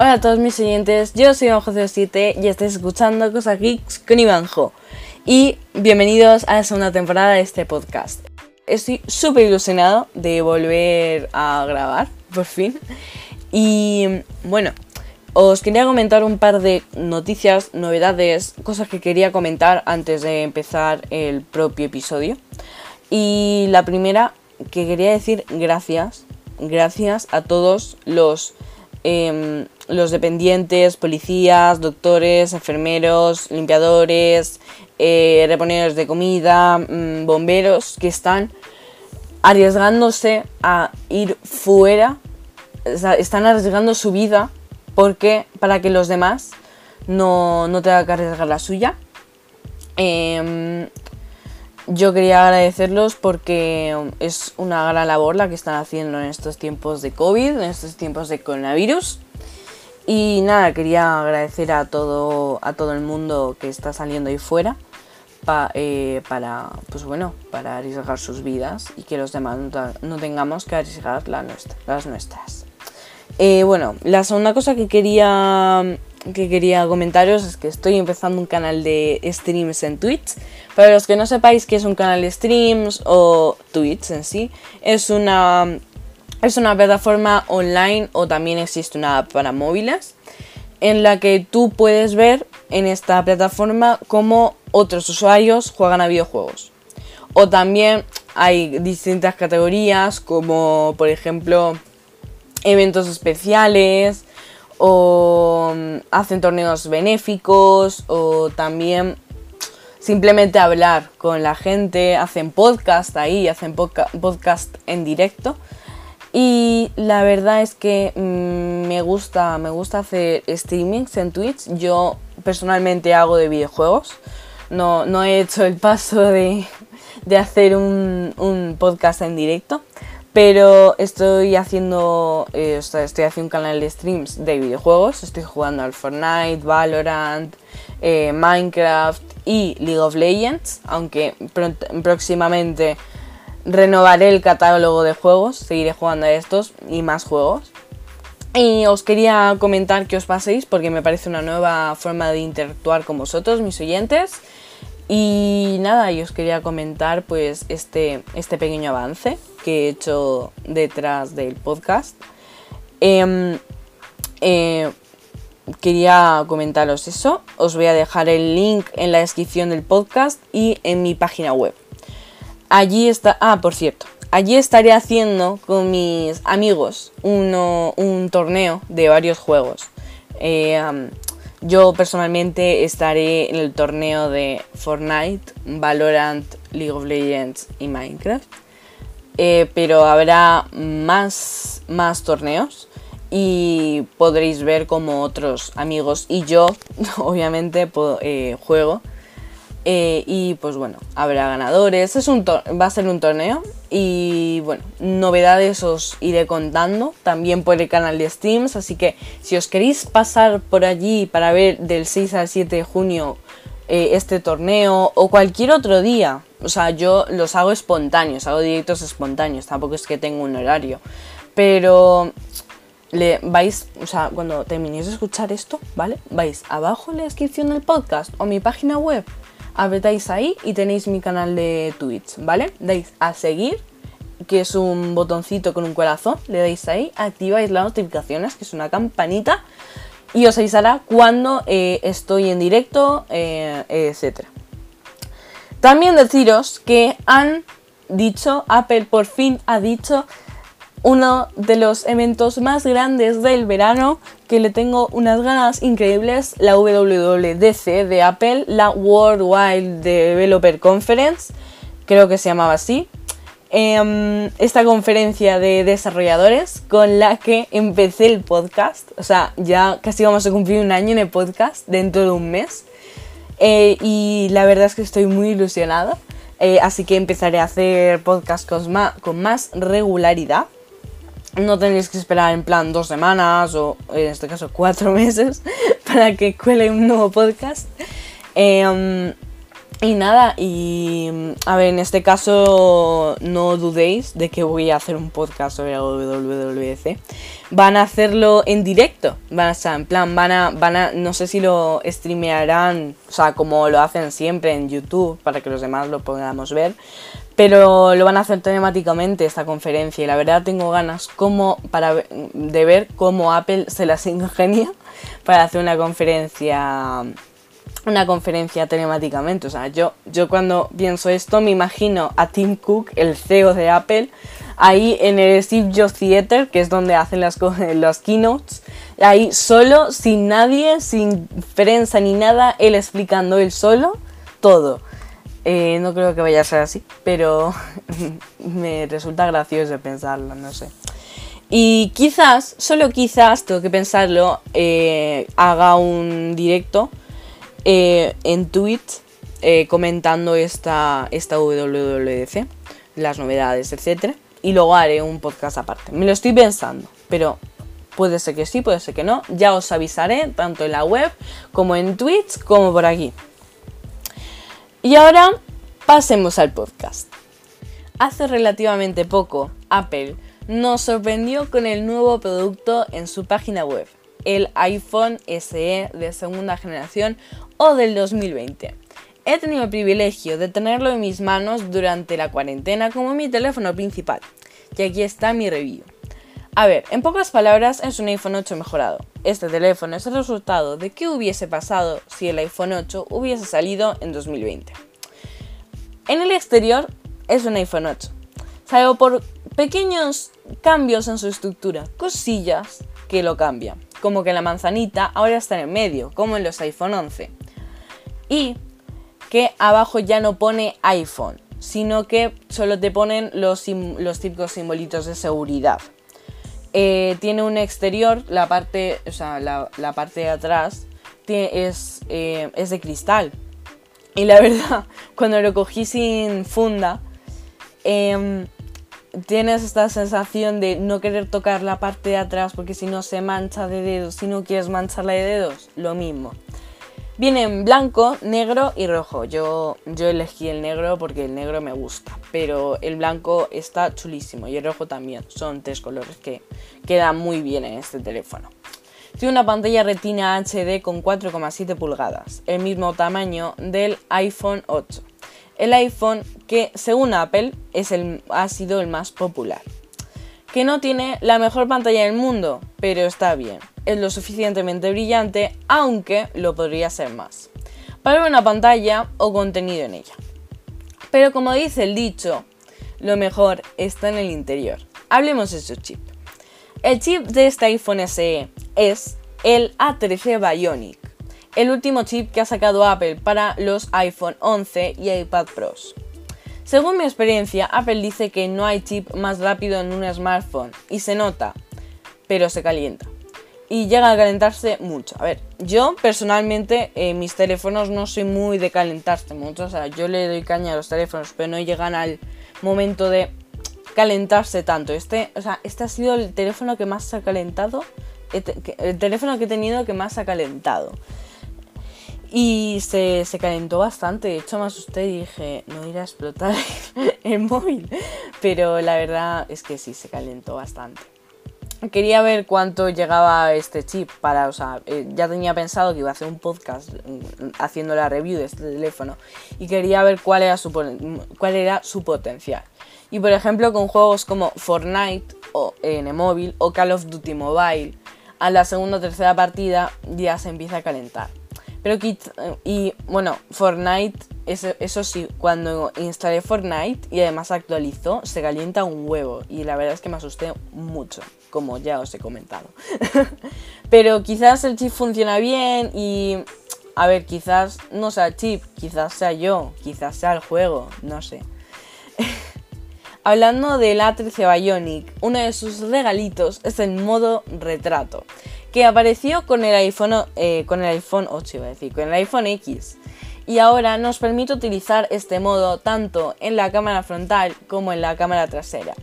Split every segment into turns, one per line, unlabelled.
Hola a todos mis oyentes, yo soy José7 y estáis escuchando Cosas Geeks con Ivanjo. Y bienvenidos a la segunda temporada de este podcast. Estoy súper ilusionado de volver a grabar, por fin. Y bueno, os quería comentar un par de noticias, novedades, cosas que quería comentar antes de empezar el propio episodio. Y la primera que quería decir gracias, gracias a todos los Em, los dependientes, policías, doctores, enfermeros, limpiadores, eh, reponedores de comida, mm, bomberos que están arriesgándose a ir fuera, están arriesgando su vida porque para que los demás no, no tengan que arriesgar la suya. Em, yo quería agradecerlos porque es una gran labor la que están haciendo en estos tiempos de COVID, en estos tiempos de coronavirus. Y nada, quería agradecer a todo, a todo el mundo que está saliendo ahí fuera eh, para, pues bueno, para arriesgar sus vidas y que los demás no, tengamos que arriesgar las nuestras. Eh, bueno, la segunda cosa que quería que quería comentaros es que estoy empezando un canal de streams en Twitch. Para los que no sepáis qué es un canal de streams o Twitch en sí, es una, es una plataforma online o también existe una app para móviles en la que tú puedes ver en esta plataforma cómo otros usuarios juegan a videojuegos. O también hay distintas categorías como por ejemplo eventos especiales, o mm, hacen torneos benéficos o también simplemente hablar con la gente, hacen podcast ahí, hacen podcast en directo. Y la verdad es que mm, me gusta, me gusta hacer streamings en Twitch. Yo personalmente hago de videojuegos. No, no he hecho el paso de, hacer un, un podcast en directo. Pero estoy haciendo, eh, estoy haciendo un canal de streams de videojuegos. Estoy jugando al Fortnite, Valorant, eh, Minecraft y League of Legends. Aunque próximamente renovaré el catálogo de juegos. Seguiré jugando a estos y más juegos. Y os quería comentar que os paséis porque me parece una nueva forma de interactuar con vosotros, mis oyentes. Y nada, yo os quería comentar pues este, este pequeño avance que he hecho detrás del podcast. Em, eh, quería comentaros eso. Os voy a dejar el link en la descripción del podcast y en mi página web. Allí está... Ah, por cierto. Allí estaré haciendo con mis amigos uno, un torneo de varios juegos. Eh, yo personalmente estaré en el torneo de Fortnite, Valorant, League of Legends y Minecraft. Eh, pero habrá más, más torneos y podréis ver como otros amigos y yo, obviamente, eh, juego. Eh, y pues bueno, habrá ganadores. Es un va a ser un torneo. Y bueno, novedades os iré contando también por el canal de Steams. Así que si os queréis pasar por allí para ver del 6 al 7 de junio eh, este torneo o cualquier otro día, o sea, yo los hago espontáneos, hago directos espontáneos. Tampoco es que tenga un horario. Pero vais, o sea, cuando terminéis de escuchar esto, ¿vale? Vais abajo en la descripción del podcast o mi página web apretáis ahí y tenéis mi canal de Twitch, ¿vale? Dais a seguir, que es un botoncito con un corazón, le dais ahí, activáis las notificaciones, que es una campanita, y os avisará cuando eh, estoy en directo, eh, etc. También deciros que han dicho, Apple por fin ha dicho uno de los eventos más grandes del verano, que le tengo unas ganas increíbles, la WWDC de Apple, la Worldwide Developer Conference, creo que se llamaba así. Em, esta conferencia de desarrolladores con la que empecé el podcast, o sea, ya casi vamos a cumplir un año en el podcast dentro de un mes. Eh, y la verdad es que estoy muy ilusionada, eh, así que empezaré a hacer podcast con más regularidad no tendréis que esperar en plan dos semanas o en este caso cuatro meses para que cuele un nuevo podcast. Em, Y nada, y a ver, en este caso no dudéis de que voy a hacer un podcast sobre WWDC. Van a hacerlo en directo, van a, en plan, van a, van a, no sé si lo streamearán, o sea, como lo hacen siempre en YouTube, para que los demás lo podamos ver, pero lo van a hacer temáticamente esta conferencia y la verdad tengo ganas como para, de ver cómo Apple se las ingenia para hacer una conferencia una conferencia telemáticamente. O sea, yo, yo cuando pienso esto me imagino a Tim Cook, el CEO de Apple, ahí en el Steve Jobs Theater, que es donde hacen las, las keynotes, ahí solo, sin nadie, sin prensa ni nada, él explicando él solo todo. Eh, no creo que vaya a ser así, pero me resulta gracioso pensarlo, no sé. Y quizás, solo quizás, tengo que pensarlo, eh, haga un directo eh, en Twitch comentando esta, esta WWDC, las novedades, etc. Y luego haré un podcast aparte. Me lo estoy pensando, pero puede ser que sí, puede ser que no. Ya os avisaré, tanto en la web como en Twitch, como por aquí. Y ahora pasemos al podcast. Hace relativamente poco, Apple nos sorprendió con el nuevo producto en su página web, el iPhone SE de segunda generación o del 2020. He tenido el privilegio de tenerlo en mis manos durante la cuarentena como mi teléfono principal. Y aquí está mi review. A ver, en pocas palabras es un iPhone 8 mejorado. Este teléfono es el resultado de qué hubiese pasado si el iPhone 8 hubiese salido en 2020. En el exterior es un iPhone 8, salvo por pequeños cambios en su estructura, cosillas que lo cambian, como que la manzanita ahora está en el medio, como en los iPhone 11 y que abajo ya no pone iPhone, sino que solo te ponen los, los típicos simbolitos de seguridad. Eh, tiene un exterior, la parte, o sea, la, parte de atrás es, eh, es de cristal. Y la verdad, cuando lo cogí sin funda, em, tienes esta sensación de no querer tocar la parte de atrás porque si no se mancha de dedos, si no quieres mancharla de dedos, lo mismo. Viene en blanco, negro y rojo. Yo, yo elegí el negro porque el negro me gusta, pero el blanco está chulísimo y el rojo también. Son tres colores que quedan muy bien en este teléfono. Tiene una pantalla retina HD con 4,7 pulgadas, el mismo tamaño del iPhone 8. El iPhone que, según Apple, es el, ha sido el más popular. Que no tiene la mejor pantalla del mundo, pero está bien es lo suficientemente brillante, aunque lo podría ser más, para una pantalla o contenido en ella. Pero como dice el dicho, lo mejor está en el interior. Hablemos de su chip. El chip de este iPhone SE es el A13 Bionic, el último chip que ha sacado Apple para los iPhone 11 y iPad Pros. Según mi experiencia, Apple dice que no hay chip más rápido en un smartphone y se nota, pero se calienta y llega a calentarse mucho. A ver, yo personalmente en mis teléfonos no soy muy de calentarse mucho, o sea, yo le doy caña a los teléfonos, pero no llegan al momento de calentarse tanto. Este, o sea, este ha sido el teléfono que más se ha calentado, el teléfono que he tenido que más se ha calentado. Y se, se calentó bastante, de hecho me asusté y dije, no irá a explotar el móvil. Pero la verdad es que sí, se calentó bastante quería ver cuánto llegaba este chip para, o sea, eh, ya tenía pensado que iba a hacer un podcast mm, haciendo la review de este teléfono y quería ver cuál era su, cuál era su potencial. Y por ejemplo, con juegos como Fortnite o, en el móvil o Call of Duty Mobile, a la segunda o tercera partida ya se empieza a calentar. Pero y bueno, Fortnite, eso, sí, cuando instalé Fortnite y además actualizó, se calienta un huevo. Y la verdad es que me asusté mucho como ya os he comentado. Pero quizás el chip funciona bien y... A ver, quizás no sea el chip, quizás sea yo, quizás sea el juego, no sé. Hablando del A13 Bionic, uno de sus regalitos es el modo retrato, que apareció con el iPhone, eh, con el iPhone 8, iba a decir, con el iPhone X. Y ahora nos permite utilizar este modo tanto en la cámara frontal como en la cámara trasera.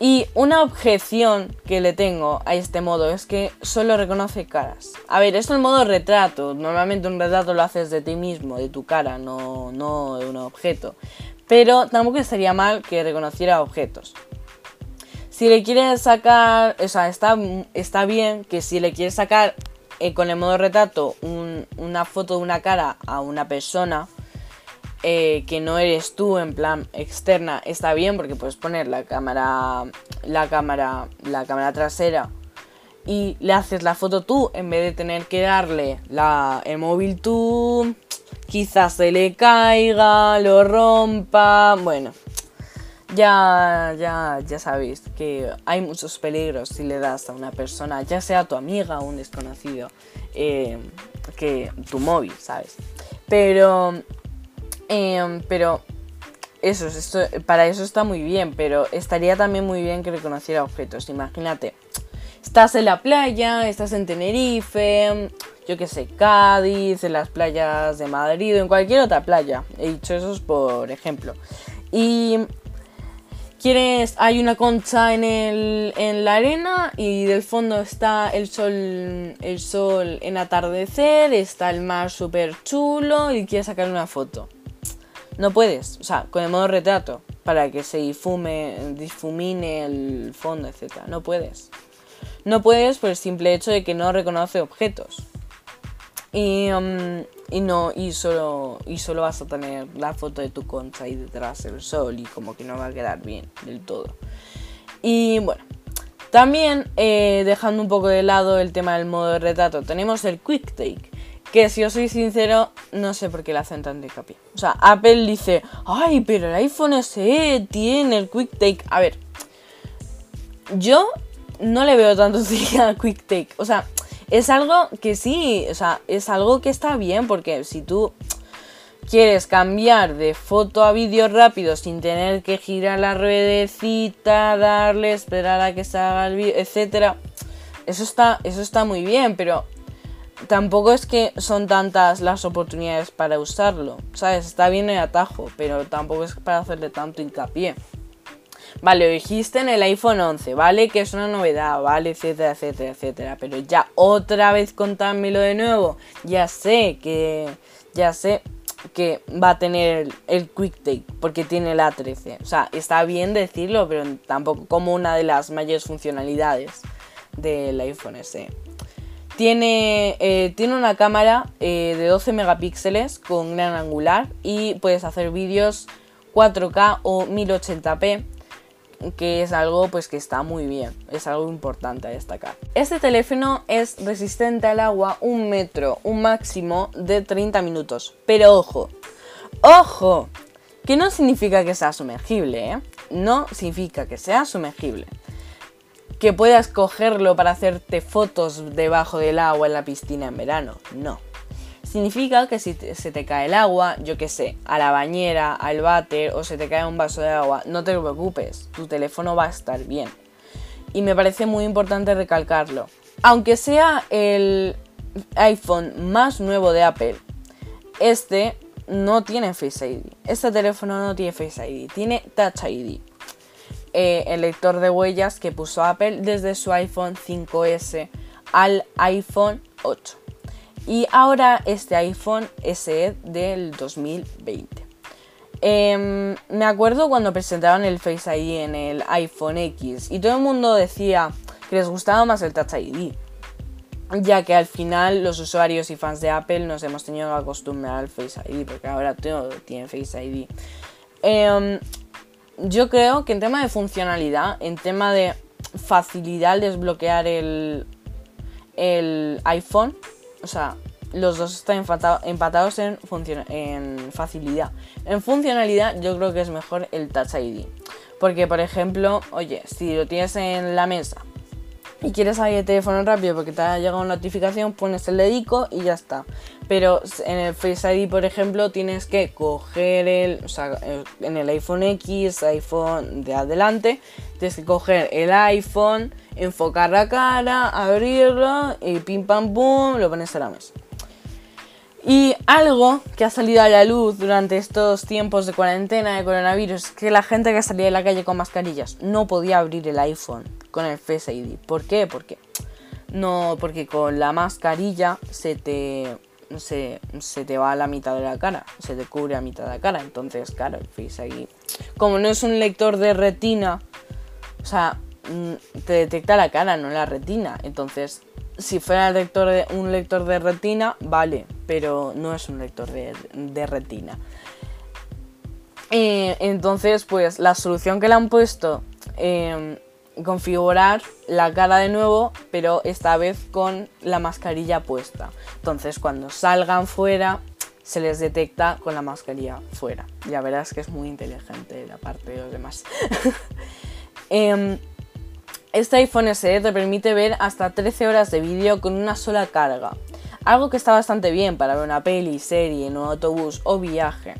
Y una objeción que le tengo a este modo es que solo reconoce caras. A ver, es el modo retrato. Normalmente un retrato lo haces de ti mismo, de tu cara, no, no de un objeto. Pero tampoco estaría mal que reconociera objetos. Si le quieres sacar, o sea, está, está bien que si le quieres sacar eh, con el modo retrato una foto de una cara a una persona, eh, que no eres tú en plan externa está bien porque puedes poner la cámara la cámara la cámara trasera y le haces la foto tú en vez de tener que darle el móvil tú quizás se le caiga lo rompa bueno ya, ya, ya sabéis que hay muchos peligros si le das a una persona, ya sea tu amiga o un desconocido, eh, que tu móvil, ¿sabes? Pero Em, pero eso, esto, para eso está muy bien, pero estaría también muy bien que reconociera objetos. Imagínate, estás en la playa, estás en Tenerife, yo que sé, Cádiz, en las playas de Madrid o en cualquier otra playa. He dicho eso por ejemplo. Y quieres, hay una concha en, el, en la arena y del fondo está el sol, el sol en atardecer, está el mar súper chulo y quieres sacar una foto. No puedes, o sea, con el modo retrato, para que se difume, difumine el fondo, etc. No puedes. No puedes por el simple hecho de que no reconoce objetos. Y, um, y no, y solo, y solo vas a tener la foto de tu concha ahí detrás del sol y como que no va a quedar bien del todo. Y bueno, también eh, dejando un poco de lado el tema del modo de retrato, tenemos el Quick Take que si os soy sincero, no sé por qué le hacen tanto hincapié. O sea, Apple dice, ay, pero el iPhone SE tiene el Quick Take. A ver, yo no le veo tanto al Quick Take. O sea, es algo que sí, o sea, es algo que está bien, porque si tú quieres cambiar de foto a vídeo rápido sin tener que girar la ruedecita, darle, esperar a que salga el vídeo, etc. Eso está, eso está muy bien, pero tampoco es que son tantas las oportunidades para usarlo, ¿sabes? Está bien el atajo, pero tampoco es para hacerle tanto hincapié. Vale, lo dijiste en el iPhone 11, ¿vale? Que es una novedad, ¿vale? Etcétera, etcétera, etcétera. Pero ya otra vez contármelo de nuevo. Ya sé que. Ya sé que va a tener el, Quick Take porque tiene el A13. O sea, está bien decirlo, pero tampoco como una de las mayores funcionalidades del iPhone SE. Tiene, eh, tiene una cámara eh, de 12 megapíxeles con gran angular y puedes hacer vídeos 4K o 1080p que es algo pues que está muy bien, es algo importante a destacar. Este teléfono es resistente al agua un metro, un máximo de 30 minutos. Pero ojo, ojo, que no significa que sea sumergible, ¿eh? No significa que sea sumergible que puedas cogerlo para hacerte fotos debajo del agua en la piscina en verano. No. Significa que si se te cae el agua, yo que sé, a la bañera, al váter o se te cae un vaso de agua, no te preocupes, tu teléfono va a estar bien. Y me parece muy importante recalcarlo. Aunque sea el iPhone más nuevo de Apple, este no tiene Face ID. Este teléfono no tiene Face ID, tiene Touch ID. Eh, el lector de huellas que puso Apple desde su iPhone 5S al iPhone 8. Y ahora este iPhone SE del 2020. Em, me acuerdo cuando presentaron el Face ID en el iPhone X y todo el mundo decía que les gustaba más el Touch ID, ya que al final los usuarios y fans de Apple nos hemos tenido que acostumbrar al Face ID, porque ahora todo tiene Face ID. Em, yo creo que en tema de funcionalidad, en tema de facilidad al desbloquear el, el iPhone, o sea, los dos están empatados en, en facilidad. En funcionalidad yo creo que es mejor el Touch ID. Porque, por ejemplo, oye, si lo tienes en la mesa y quieres salir el teléfono rápido porque te ha llegado una notificación, pones el dedico y ya está. Pero en el Face ID, por ejemplo, tienes que coger el, o sea, en el iPhone X, iPhone de adelante, tienes que coger el iPhone, enfocar la cara, abrirlo y pim pam pum, lo pones en la mesa. Y algo que ha salido a la luz durante estos tiempos de cuarentena de coronavirus es que la gente que salía de la calle con mascarillas no podía abrir el iPhone con el Face ID. ¿Por qué? Porque no, porque con la mascarilla se te se, se, te va a la mitad de la cara, se te cubre a mitad de la cara. Entonces, claro, el Face ID, como no es un lector de retina, o sea, mm, te detecta la cara, no la retina. Entonces, si fuera un lector de retina, vale, pero no es un lector de, retina. Entonces, pues la solución que le han puesto, eh, configurar la cara de nuevo, pero esta vez con la mascarilla puesta. Entonces, cuando salgan fuera, se les detecta con la mascarilla fuera. Ya verás que es muy inteligente la parte de los demás. eh, este iPhone SE te permite ver hasta 13 horas de vídeo con una sola carga, algo que está bastante bien para ver una peli, serie, en un autobús o viaje,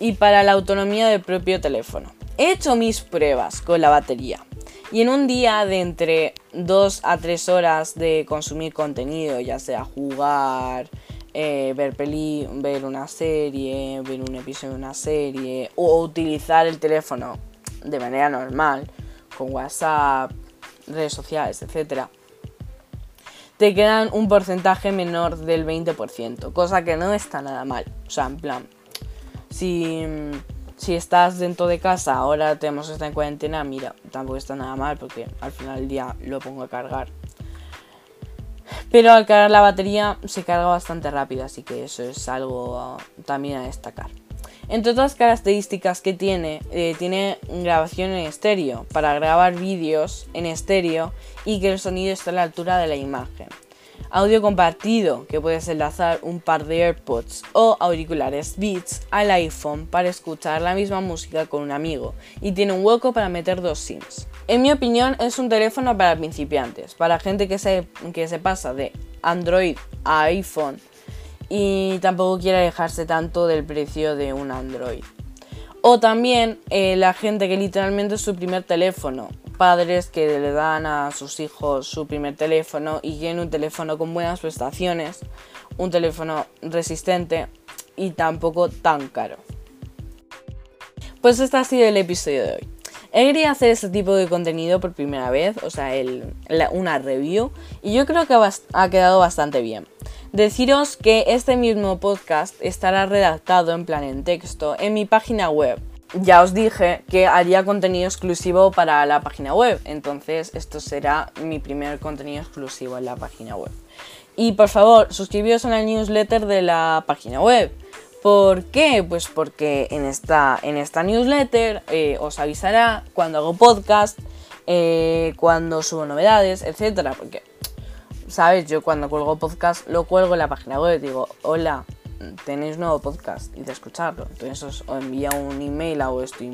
y para la autonomía del propio teléfono. He hecho mis pruebas con la batería y en un día de entre 2 a 3 horas de consumir contenido, ya sea jugar, eh, ver peli, ver una serie, ver un episodio de una serie o utilizar el teléfono de manera normal con WhatsApp, redes sociales, etcétera, te quedan un porcentaje menor del 20%, cosa que no está nada mal. O sea, en plan, si, si estás dentro de casa, ahora tenemos esta en cuarentena, mira, tampoco está nada mal porque al final del día lo pongo a cargar. Pero al cargar la batería se carga bastante rápido, así que eso es algo también a destacar. Entre otras características que tiene, eh, tiene grabación en estéreo, para grabar vídeos en estéreo y que el sonido esté a la altura de la imagen. Audio compartido, que puedes enlazar un par de AirPods o auriculares Beats al iPhone para escuchar la misma música con un amigo y tiene un hueco para meter dos SIMs. En mi opinión es un teléfono para principiantes, para gente que se, que se pasa de Android a iPhone y tampoco quiere alejarse tanto del precio de un Android. O también eh, la gente que literalmente es su primer teléfono. Padres que le dan a sus hijos su primer teléfono y quieren un teléfono con buenas prestaciones, un teléfono resistente y tampoco tan caro. Pues este ha sido el episodio de hoy. He querido hacer este tipo de contenido por primera vez, o sea, una review, y yo creo que ha quedado bastante bien. Deciros que este mismo podcast estará redactado en plan en texto en mi página web. Ya os dije que haría contenido exclusivo para la página web, entonces esto será mi primer contenido exclusivo en la página web. Y por favor, suscribíos a la newsletter de la página web. ¿Por qué? Pues porque en esta, en esta newsletter eh, os avisará cuando hago podcast, eh, cuando subo novedades, etc. Porque ¿sabes? Yo cuando cuelgo podcast lo cuelgo en la página web, digo, hola, tenéis nuevo podcast y de escucharlo. Entonces os, envía un email a vuestro,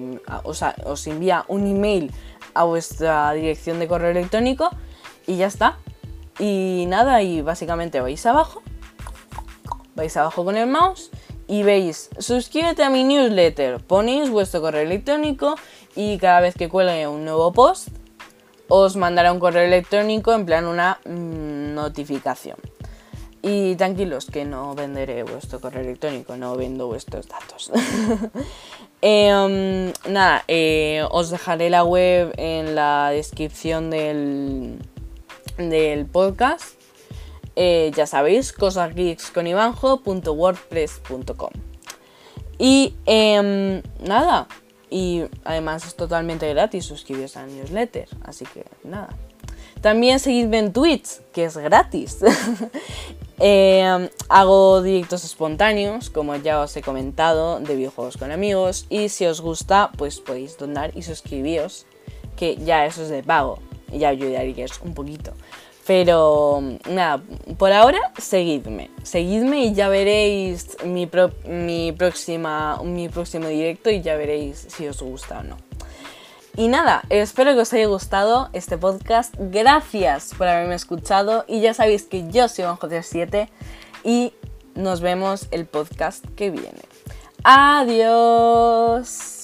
o sea, os envía un email a vuestra dirección de correo electrónico y ya está. Y nada, y básicamente vais abajo, vais abajo con el mouse y veis, suscríbete a mi newsletter, ponéis vuestro correo electrónico y cada vez que cuelgue un nuevo post, os mandará un correo electrónico en plan una mm, notificación. Y tranquilos que no venderé vuestro correo electrónico, no vendo vuestros datos. Em, nada, eh, os dejaré la web en la descripción del, del podcast. Eh, ya sabéis, cosasgeeksconivanjo.wordpress.com. Y em, nada, y además es totalmente gratis suscribiros al newsletter, así que nada. También seguidme en Twitch, que es gratis. Eh, hago directos espontáneos, como ya os he comentado, de videojuegos con amigos. Y si os gusta, pues podéis donar y suscribiros, que ya eso es de pago. Y ya ayudaríais un poquito. Pero nada, por ahora seguidme. Seguidme y ya veréis mi, mi, próxima, mi próximo directo y ya veréis si os gusta o no. Y nada, espero que os haya gustado este podcast. Gracias por haberme escuchado y ya sabéis que yo soy Juan7 y nos vemos el podcast que viene. Adiós.